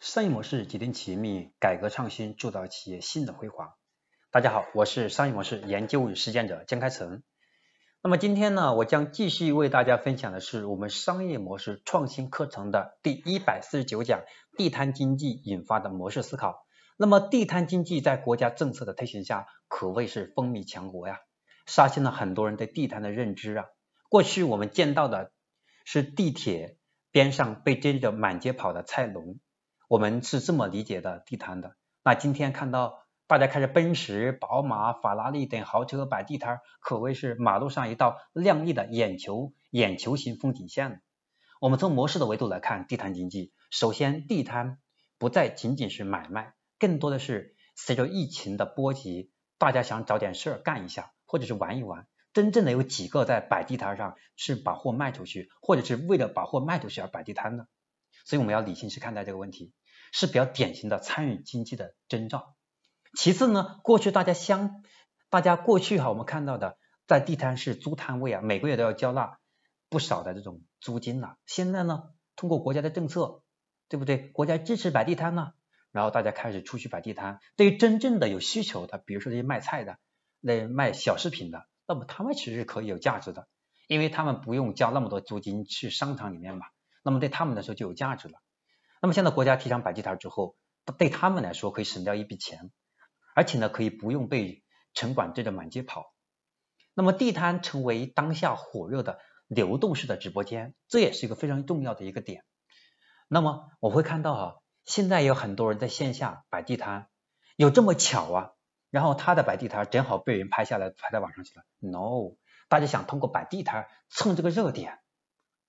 商业模式决定企业命运，改革创新铸造企业新的辉煌。大家好，我是商业模式研究与实践者江开成。那么今天呢，我将继续为大家分享的是我们商业模式创新课程的第一百四十九讲：地摊经济引发的模式思考。那么地摊经济在国家政策的推行下，可谓是风靡强国呀，刷新了很多人对地摊的认知啊。过去我们见到的是地铁边上被追着满街跑的菜农。我们是这么理解的地摊的。那今天看到大家开着奔驰、宝马、法拉利等豪车摆地摊，可谓是马路上一道亮丽的眼球眼球型风景线。我们从模式的维度来看地摊经济，首先地摊不再仅仅是买卖，更多的是随着疫情的波及，大家想找点事儿干一下，或者是玩一玩。真正的有几个在摆地摊上是把货卖出去，或者是为了把货卖出去而摆地摊的？所以我们要理性去看待这个问题。是比较典型的参与经济的征兆。其次呢，过去大家相，大家过去哈，我们看到的在地摊是租摊位啊，每个月都要交纳不少的这种租金呐。现在呢，通过国家的政策，对不对？国家支持摆地摊呢，然后大家开始出去摆地摊。对于真正的有需求的，比如说这些卖菜的、那卖小饰品的，那么他们其实是可以有价值的，因为他们不用交那么多租金去商场里面嘛，那么对他们来说就有价值了。那么现在国家提倡摆地摊之后，对他们来说可以省掉一笔钱，而且呢可以不用被城管追着满街跑。那么地摊成为当下火热的流动式的直播间，这也是一个非常重要的一个点。那么我会看到啊，现在有很多人在线下摆地摊，有这么巧啊？然后他的摆地摊正好被人拍下来拍到网上去了。No，大家想通过摆地摊蹭这个热点，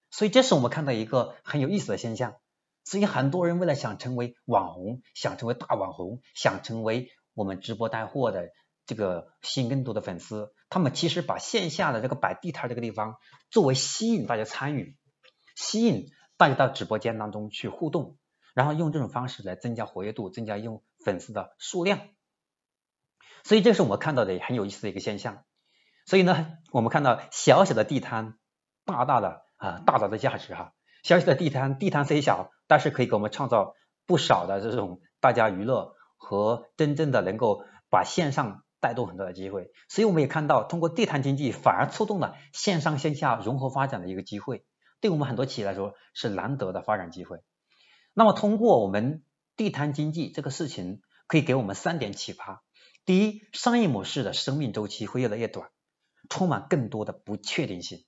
所以这是我们看到一个很有意思的现象。所以很多人为了想成为网红，想成为大网红，想成为我们直播带货的这个吸引更多的粉丝，他们其实把线下的这个摆地摊这个地方作为吸引大家参与，吸引大家到直播间当中去互动，然后用这种方式来增加活跃度，增加用粉丝的数量。所以这是我们看到的很有意思的一个现象。所以呢，我们看到小小的地摊，大大的啊大大的价值哈。小小的地摊，地摊虽小，但是可以给我们创造不少的这种大家娱乐和真正的能够把线上带动很多的机会。所以我们也看到，通过地摊经济反而触动了线上线下融合发展的一个机会，对我们很多企业来说是难得的发展机会。那么通过我们地摊经济这个事情，可以给我们三点启发：第一，商业模式的生命周期会越来越短，充满更多的不确定性。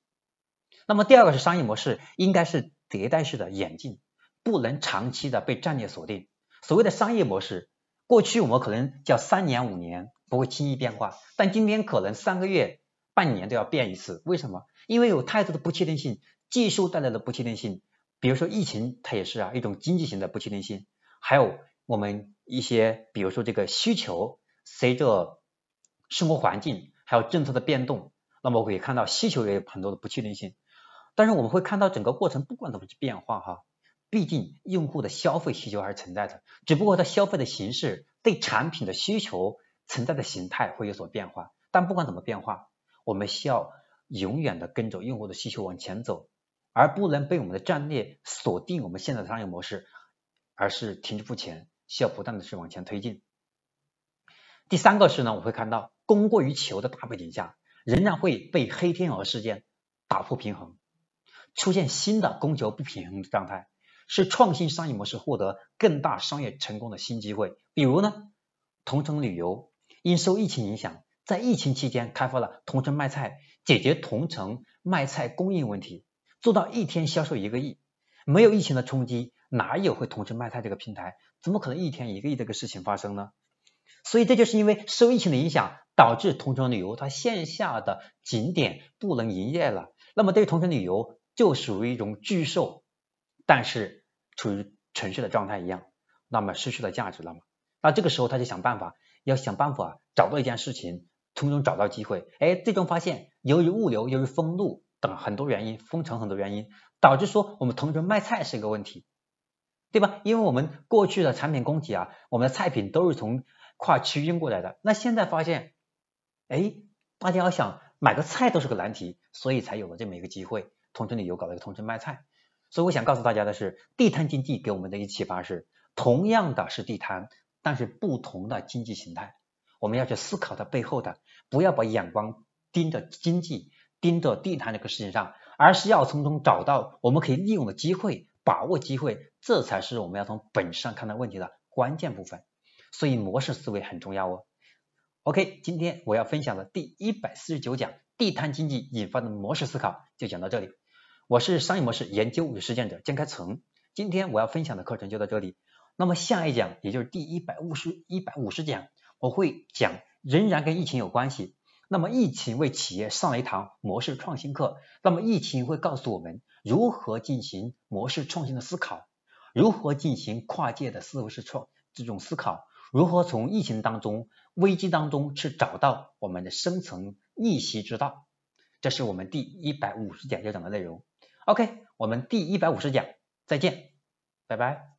那么第二个是商业模式应该是。迭代式的演进不能长期的被战略锁定。所谓的商业模式，过去我们可能叫三年五年不会轻易变化，但今天可能三个月、半年都要变一次。为什么？因为有太多的不确定性，技术带来的不确定性，比如说疫情，它也是啊一种经济型的不确定性。还有我们一些，比如说这个需求，随着生活环境还有政策的变动，那么我可以看到需求也有很多的不确定性。但是我们会看到整个过程不管怎么去变化哈，毕竟用户的消费需求还是存在的，只不过它消费的形式对产品的需求存在的形态会有所变化。但不管怎么变化，我们需要永远的跟着用户的需求往前走，而不能被我们的战略锁定我们现在的商业模式，而是停滞不前，需要不断的去往前推进。第三个是呢，我会看到供过于求的大背景下，仍然会被黑天鹅事件打破平衡。出现新的供求不平衡的状态，是创新商业模式获得更大商业成功的新机会。比如呢，同城旅游因受疫情影响，在疫情期间开发了同城卖菜，解决同城卖菜供应问题，做到一天销售一个亿。没有疫情的冲击，哪有会同城卖菜这个平台？怎么可能一天一个亿这个事情发生呢？所以这就是因为受疫情的影响，导致同城旅游它线下的景点不能营业了。那么对于同城旅游，就属于一种拒售，但是处于沉睡的状态一样，那么失去了价值了嘛？那这个时候他就想办法，要想办法找到一件事情，从中找到机会。哎，最终发现由于物流、由于封路等很多原因，封城很多原因，导致说我们同城卖菜是一个问题，对吧？因为我们过去的产品供给啊，我们的菜品都是从跨区运过来的，那现在发现，哎，大家要想买个菜都是个难题，所以才有了这么一个机会。同城旅游搞了一个同城卖菜，所以我想告诉大家的是，地摊经济给我们的一个启发是，同样的是地摊，但是不同的经济形态，我们要去思考它背后的，不要把眼光盯着经济、盯着地摊这个事情上，而是要从中找到我们可以利用的机会，把握机会，这才是我们要从本质上看待问题的关键部分。所以模式思维很重要哦。OK，今天我要分享的第一百四十九讲地摊经济引发的模式思考就讲到这里。我是商业模式研究与实践者江开成，今天我要分享的课程就到这里。那么下一讲，也就是第一百五十一百五十讲，我会讲仍然跟疫情有关系。那么疫情为企业上了一堂模式创新课。那么疫情会告诉我们如何进行模式创新的思考，如何进行跨界的思维式创这种思考，如何从疫情当中危机当中去找到我们的生存逆袭之道。这是我们第一百五十讲要讲的内容。OK，我们第一百五十讲再见，拜拜。